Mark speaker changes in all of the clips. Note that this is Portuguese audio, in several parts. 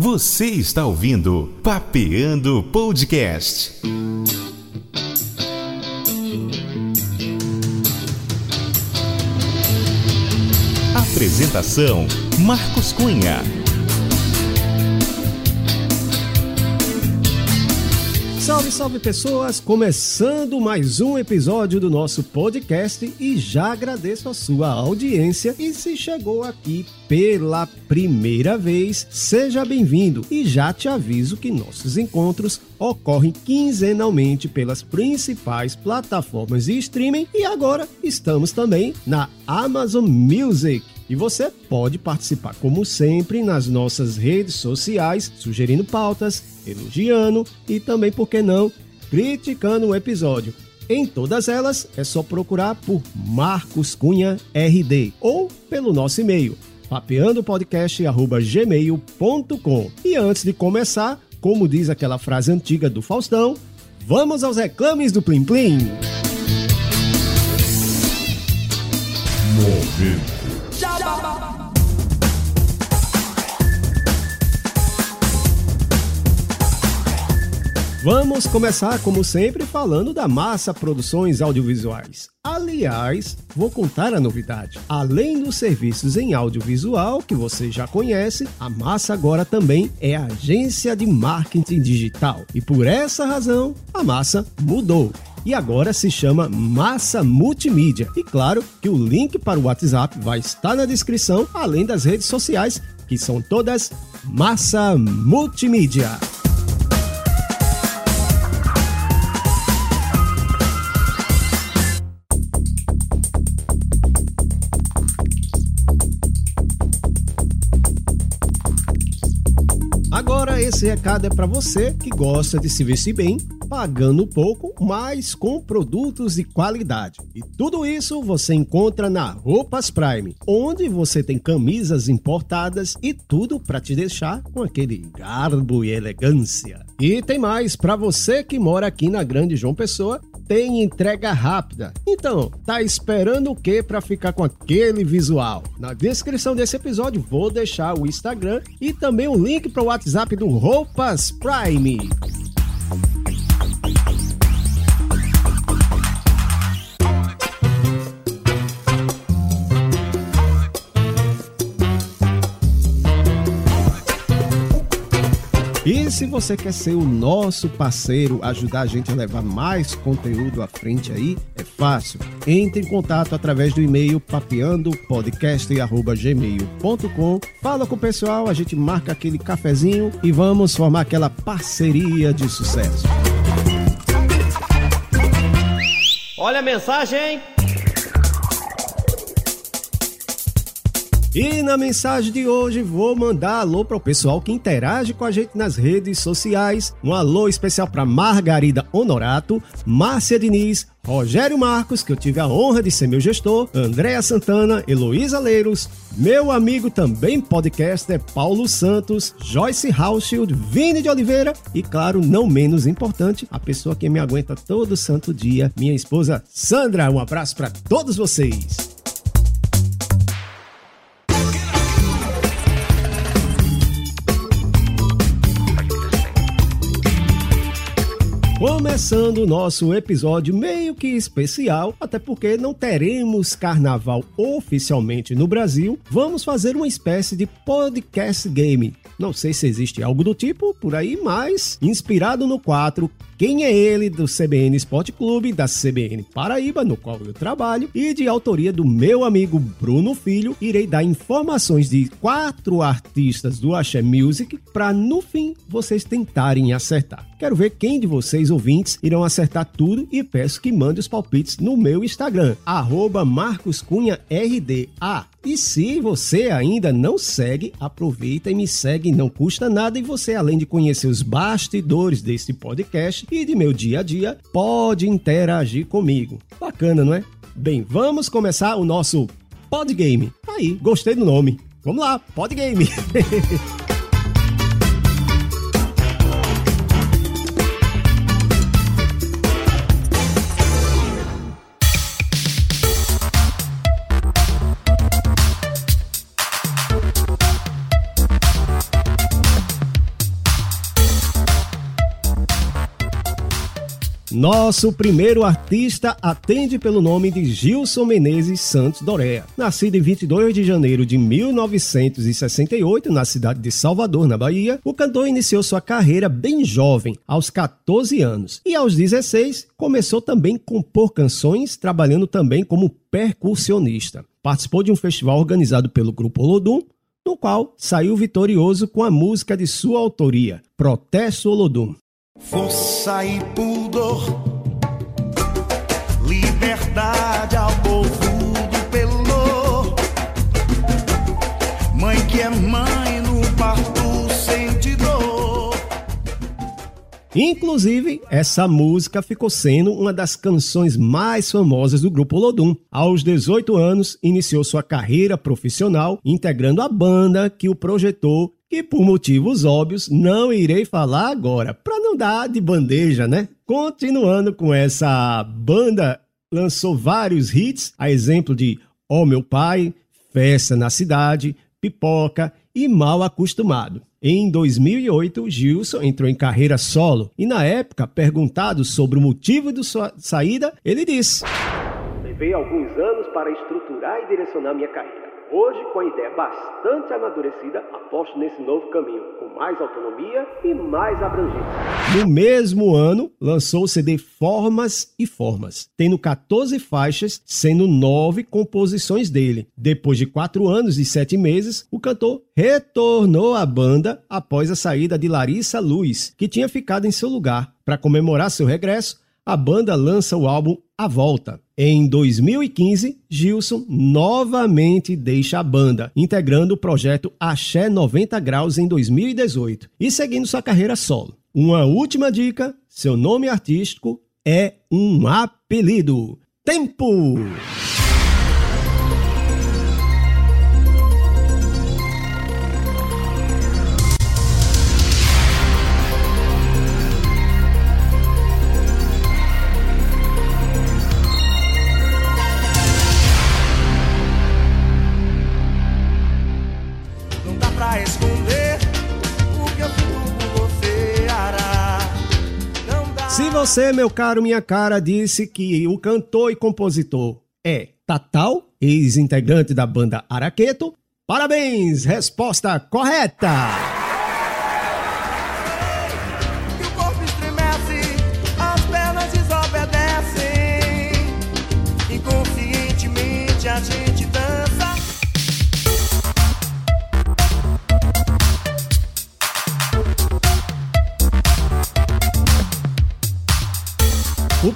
Speaker 1: Você está ouvindo Papeando Podcast. Apresentação: Marcos Cunha.
Speaker 2: Salve, salve pessoas! Começando mais um episódio do nosso podcast e já agradeço a sua audiência. E se chegou aqui pela primeira vez, seja bem-vindo e já te aviso que nossos encontros ocorrem quinzenalmente pelas principais plataformas de streaming e agora estamos também na Amazon Music. E você pode participar, como sempre, nas nossas redes sociais, sugerindo pautas, elogiando e também, por que não, criticando o episódio. Em todas elas é só procurar por Marcos Cunha RD ou pelo nosso e-mail papeandopodcast@gmail.com. E antes de começar, como diz aquela frase antiga do Faustão, vamos aos reclames do Plim Plim.
Speaker 1: Momento
Speaker 2: Vamos começar, como sempre, falando da Massa Produções Audiovisuais. Aliás, vou contar a novidade. Além dos serviços em audiovisual que você já conhece, a Massa agora também é agência de marketing digital. E por essa razão, a Massa mudou e agora se chama Massa Multimídia. E claro que o link para o WhatsApp vai estar na descrição, além das redes sociais, que são todas Massa Multimídia. Esse recado é para você que gosta de se vestir bem, pagando pouco, mas com produtos de qualidade. E tudo isso você encontra na Roupas Prime, onde você tem camisas importadas e tudo para te deixar com aquele garbo e elegância. E tem mais, para você que mora aqui na Grande João Pessoa, tem entrega rápida. Então, tá esperando o que para ficar com aquele visual? Na descrição desse episódio vou deixar o Instagram e também o link para o WhatsApp do Roupas Prime. E se você quer ser o nosso parceiro, ajudar a gente a levar mais conteúdo à frente aí, é fácil. Entre em contato através do e-mail papeandopodcast.gmail.com Fala com o pessoal, a gente marca aquele cafezinho e vamos formar aquela parceria de sucesso.
Speaker 3: Olha a mensagem, hein?
Speaker 2: E na mensagem de hoje vou mandar alô para o pessoal que interage com a gente nas redes sociais. Um alô especial para Margarida Honorato, Márcia Diniz, Rogério Marcos, que eu tive a honra de ser meu gestor, Andréa Santana, Heloísa Leiros, meu amigo também podcaster Paulo Santos, Joyce Hauschild, Vini de Oliveira e, claro, não menos importante, a pessoa que me aguenta todo santo dia, minha esposa Sandra. Um abraço para todos vocês. Começando o nosso episódio meio que especial, até porque não teremos carnaval oficialmente no Brasil, vamos fazer uma espécie de podcast game. Não sei se existe algo do tipo por aí, mas inspirado no 4, quem é ele do CBN Esporte Clube, da CBN Paraíba, no qual eu trabalho, e de autoria do meu amigo Bruno Filho, irei dar informações de quatro artistas do Axé Music para no fim vocês tentarem acertar. Quero ver quem de vocês ouvintes irão acertar tudo e peço que mande os palpites no meu Instagram, arroba marcoscunharda. E se você ainda não segue, aproveita e me segue, não custa nada e você, além de conhecer os bastidores desse podcast e de meu dia a dia, pode interagir comigo. Bacana, não é? Bem, vamos começar o nosso Podgame. Aí, gostei do nome. Vamos lá, Podgame. Nosso primeiro artista atende pelo nome de Gilson Menezes Santos Dorea. Nascido em 22 de janeiro de 1968 na cidade de Salvador, na Bahia, o cantor iniciou sua carreira bem jovem, aos 14 anos, e aos 16 começou também a compor canções, trabalhando também como percussionista. Participou de um festival organizado pelo Grupo Olodum, no qual saiu vitorioso com a música de sua autoria, Protesto Olodum.
Speaker 4: Força e pudor, liberdade
Speaker 2: Inclusive, essa música ficou sendo uma das canções mais famosas do grupo Lodum. Aos 18 anos, iniciou sua carreira profissional integrando a banda que o projetou que por motivos óbvios não irei falar agora, para não dar de bandeja, né? Continuando com essa banda, lançou vários hits, a exemplo de Ó oh Meu Pai, Festa na Cidade, Pipoca e Mal Acostumado. Em 2008, Gilson entrou em carreira solo e, na época, perguntado sobre o motivo de sua saída, ele disse:
Speaker 5: Levei alguns anos para estruturar e direcionar minha carreira. Hoje, com a ideia bastante amadurecida, aposto nesse novo caminho, com mais autonomia e mais abrangência.
Speaker 2: No mesmo ano, lançou o CD Formas e Formas, tendo 14 faixas, sendo nove composições dele. Depois de quatro anos e sete meses, o cantor retornou à banda após a saída de Larissa Luz, que tinha ficado em seu lugar. Para comemorar seu regresso, a banda lança o álbum A Volta. Em 2015, Gilson novamente deixa a banda, integrando o projeto Axé 90 Graus em 2018 e seguindo sua carreira solo. Uma última dica: seu nome artístico é um apelido. Tempo! Você, meu caro, minha cara, disse que o cantor e compositor é Tatal, ex-integrante da banda Araqueto, parabéns! Resposta correta!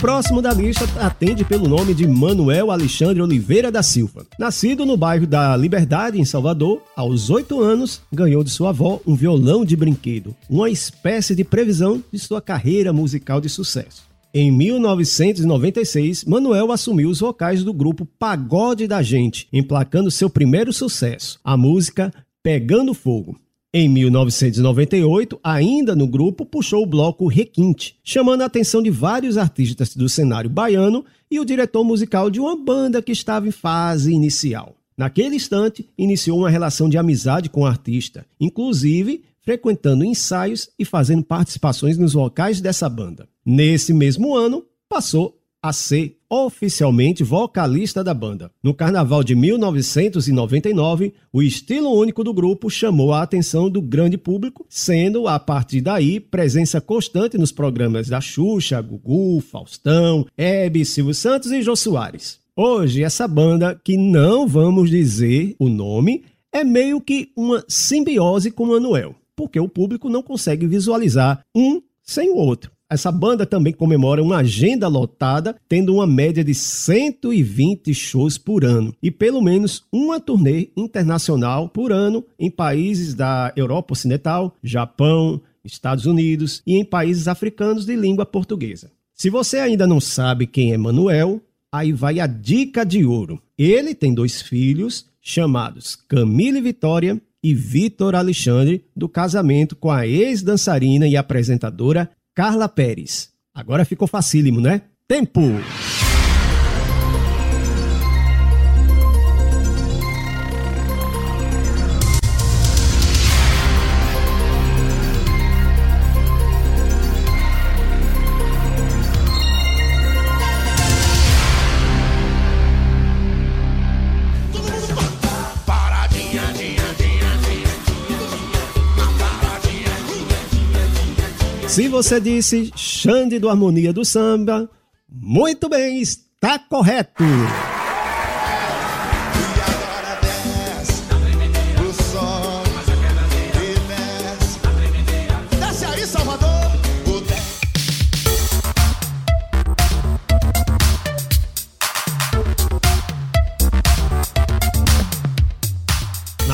Speaker 2: Próximo da lista atende pelo nome de Manuel Alexandre Oliveira da Silva. Nascido no bairro da Liberdade, em Salvador, aos oito anos, ganhou de sua avó um violão de brinquedo, uma espécie de previsão de sua carreira musical de sucesso. Em 1996, Manuel assumiu os vocais do grupo Pagode da Gente, emplacando seu primeiro sucesso, a música Pegando Fogo. Em 1998, ainda no grupo, puxou o bloco Requinte, chamando a atenção de vários artistas do cenário baiano e o diretor musical de uma banda que estava em fase inicial. Naquele instante, iniciou uma relação de amizade com o artista, inclusive frequentando ensaios e fazendo participações nos vocais dessa banda. Nesse mesmo ano, passou a ser oficialmente vocalista da banda. No carnaval de 1999, o estilo único do grupo chamou a atenção do grande público, sendo a partir daí presença constante nos programas da Xuxa, Gugu, Faustão, Hebe, Silvio Santos e Jô Soares. Hoje, essa banda, que não vamos dizer o nome, é meio que uma simbiose com o Manuel, porque o público não consegue visualizar um sem o outro. Essa banda também comemora uma agenda lotada, tendo uma média de 120 shows por ano e pelo menos uma turnê internacional por ano em países da Europa Ocidental, Japão, Estados Unidos e em países africanos de língua portuguesa. Se você ainda não sabe quem é Manuel, aí vai a dica de ouro. Ele tem dois filhos chamados Camille Vitória e Vitor Alexandre, do casamento com a ex-dançarina e apresentadora Carla Pérez. Agora ficou facílimo, né? Tempo! Se você disse Xande do Harmonia do Samba, muito bem, está correto.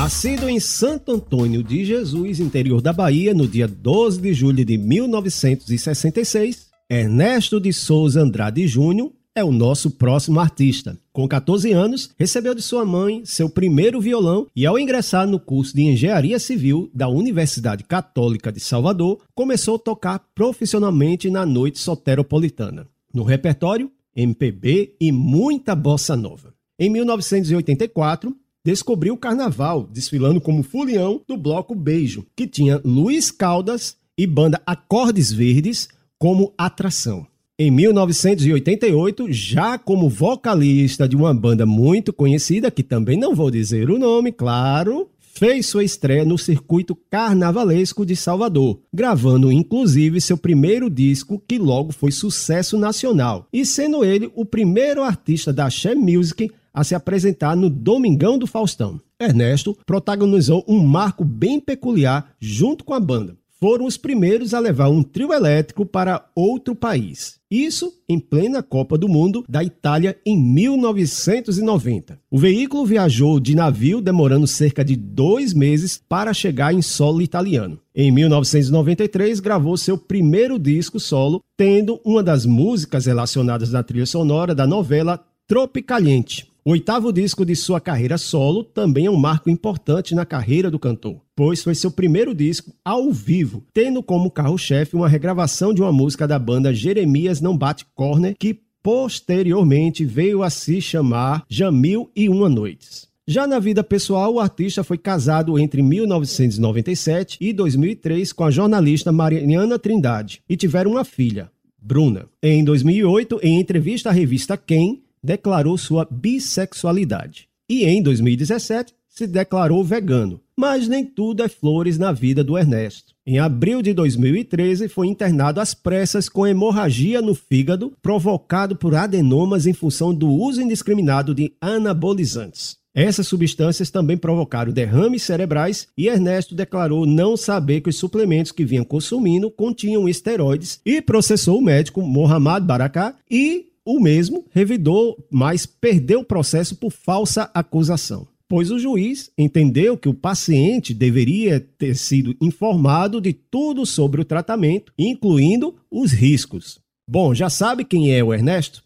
Speaker 2: Nascido em Santo Antônio de Jesus, interior da Bahia, no dia 12 de julho de 1966, Ernesto de Souza Andrade Júnior é o nosso próximo artista. Com 14 anos, recebeu de sua mãe seu primeiro violão e, ao ingressar no curso de Engenharia Civil da Universidade Católica de Salvador, começou a tocar profissionalmente na noite soteropolitana. No repertório, MPB e muita bossa nova. Em 1984, descobriu o carnaval, desfilando como fulião do bloco Beijo, que tinha Luiz Caldas e banda Acordes Verdes como atração. Em 1988, já como vocalista de uma banda muito conhecida, que também não vou dizer o nome, claro, fez sua estreia no circuito carnavalesco de Salvador, gravando inclusive seu primeiro disco, que logo foi sucesso nacional, e sendo ele o primeiro artista da She Music a se apresentar no Domingão do Faustão. Ernesto protagonizou um marco bem peculiar junto com a banda. Foram os primeiros a levar um trio elétrico para outro país. Isso em plena Copa do Mundo da Itália em 1990. O veículo viajou de navio, demorando cerca de dois meses para chegar em solo italiano. Em 1993, gravou seu primeiro disco solo, tendo uma das músicas relacionadas na trilha sonora da novela Tropicaliente. O oitavo disco de sua carreira solo também é um marco importante na carreira do cantor, pois foi seu primeiro disco ao vivo, tendo como carro-chefe uma regravação de uma música da banda Jeremias Não Bate Corner, que posteriormente veio a se chamar Jamil e Uma Noites. Já na vida pessoal, o artista foi casado entre 1997 e 2003 com a jornalista Mariana Trindade e tiveram uma filha, Bruna. Em 2008, em entrevista à revista Quem, declarou sua bissexualidade. E em 2017 se declarou vegano. Mas nem tudo é flores na vida do Ernesto. Em abril de 2013, foi internado às pressas com hemorragia no fígado, provocado por adenomas em função do uso indiscriminado de anabolizantes. Essas substâncias também provocaram derrames cerebrais e Ernesto declarou não saber que os suplementos que vinham consumindo continham esteroides e processou o médico Mohamed Baraká e o mesmo revidou, mas perdeu o processo por falsa acusação, pois o juiz entendeu que o paciente deveria ter sido informado de tudo sobre o tratamento, incluindo os riscos. Bom, já sabe quem é o Ernesto?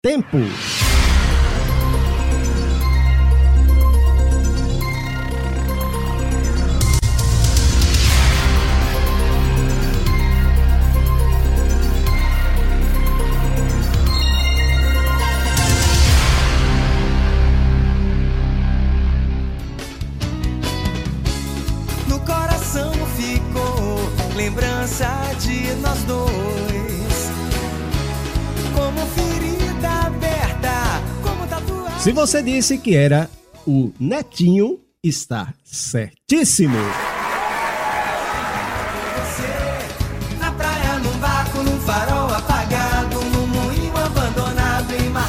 Speaker 2: Tempo! Se você disse que era o Netinho, está certíssimo.
Speaker 4: Você, na praia, num barco, num farol apagado, num moinho abandonado em mar.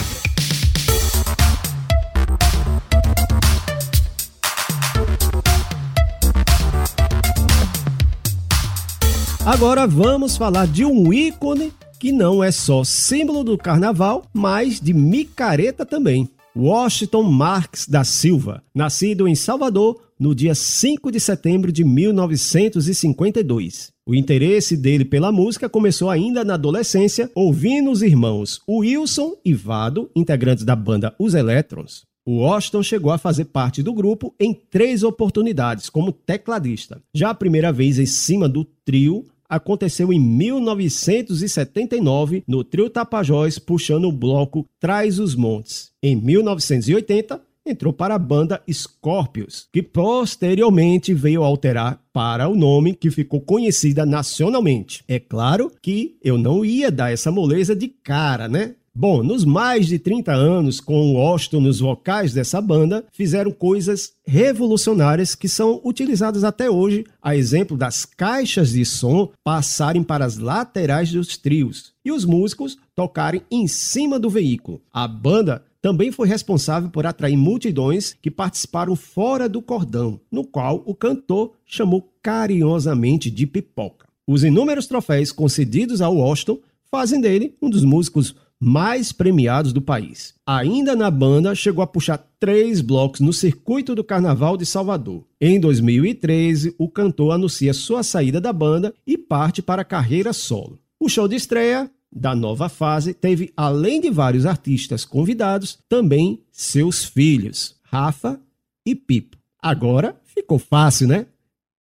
Speaker 2: Agora vamos falar de um ícone que não é só símbolo do carnaval, mas de micareta também. Washington Marques da Silva, nascido em Salvador no dia 5 de setembro de 1952. O interesse dele pela música começou ainda na adolescência, ouvindo os irmãos Wilson e Vado, integrantes da banda Os Elétrons. O Washington chegou a fazer parte do grupo em três oportunidades como tecladista. Já a primeira vez em cima do trio aconteceu em 1979 no Trio Tapajós, puxando o bloco Traz os Montes. Em 1980, entrou para a banda Scorpions, que posteriormente veio alterar para o nome que ficou conhecida nacionalmente. É claro que eu não ia dar essa moleza de cara, né? Bom, nos mais de 30 anos com o Austin nos vocais dessa banda, fizeram coisas revolucionárias que são utilizadas até hoje, a exemplo das caixas de som passarem para as laterais dos trios e os músicos tocarem em cima do veículo. A banda também foi responsável por atrair multidões que participaram fora do cordão, no qual o cantor chamou carinhosamente de pipoca. Os inúmeros troféus concedidos ao Austin fazem dele um dos músicos mais premiados do país. Ainda na banda, chegou a puxar três blocos no circuito do Carnaval de Salvador. Em 2013, o cantor anuncia sua saída da banda e parte para a carreira solo. O show de estreia da nova fase teve, além de vários artistas convidados, também seus filhos, Rafa e Pipo. Agora ficou fácil, né?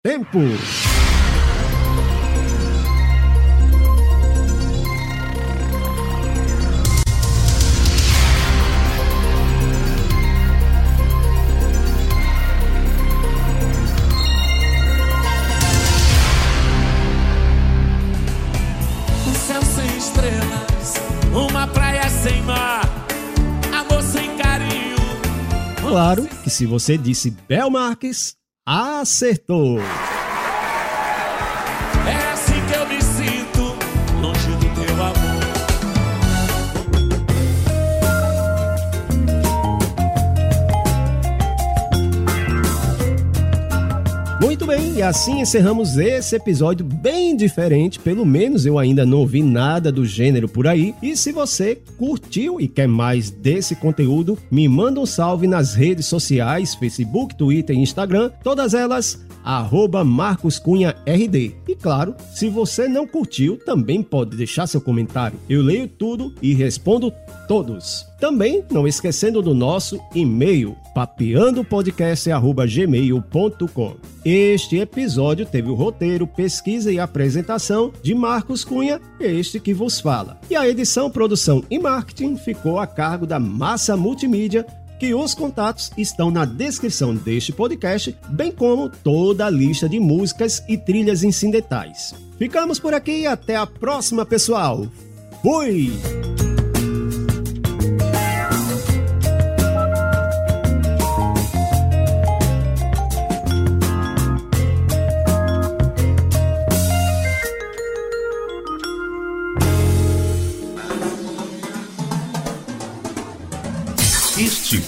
Speaker 2: Tempo! Claro que se você disse Bel Marques, acertou! E assim encerramos esse episódio bem diferente. Pelo menos eu ainda não ouvi nada do gênero por aí. E se você curtiu e quer mais desse conteúdo, me manda um salve nas redes sociais: Facebook, Twitter e Instagram. Todas elas arroba Marcos Cunha RD. E claro, se você não curtiu, também pode deixar seu comentário. Eu leio tudo e respondo todos. Também não esquecendo do nosso e-mail, papeandopodcast.gmail.com. Este episódio teve o roteiro, pesquisa e apresentação de Marcos Cunha, este que vos fala. E a edição, produção e marketing ficou a cargo da Massa Multimídia que os contatos estão na descrição deste podcast, bem como toda a lista de músicas e trilhas incidentais. Ficamos por aqui e até a próxima, pessoal. Fui!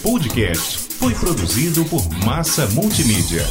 Speaker 1: Podcast foi produzido por Massa Multimídia.